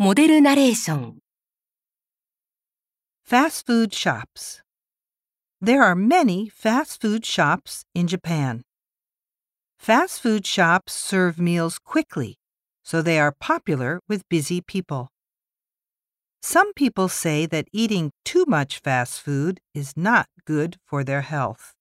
モデルナレーション Fast food shops. There are many fast food shops in Japan. Fast food shops serve meals quickly, so they are popular with busy people. Some people say that eating too much fast food is not good for their health.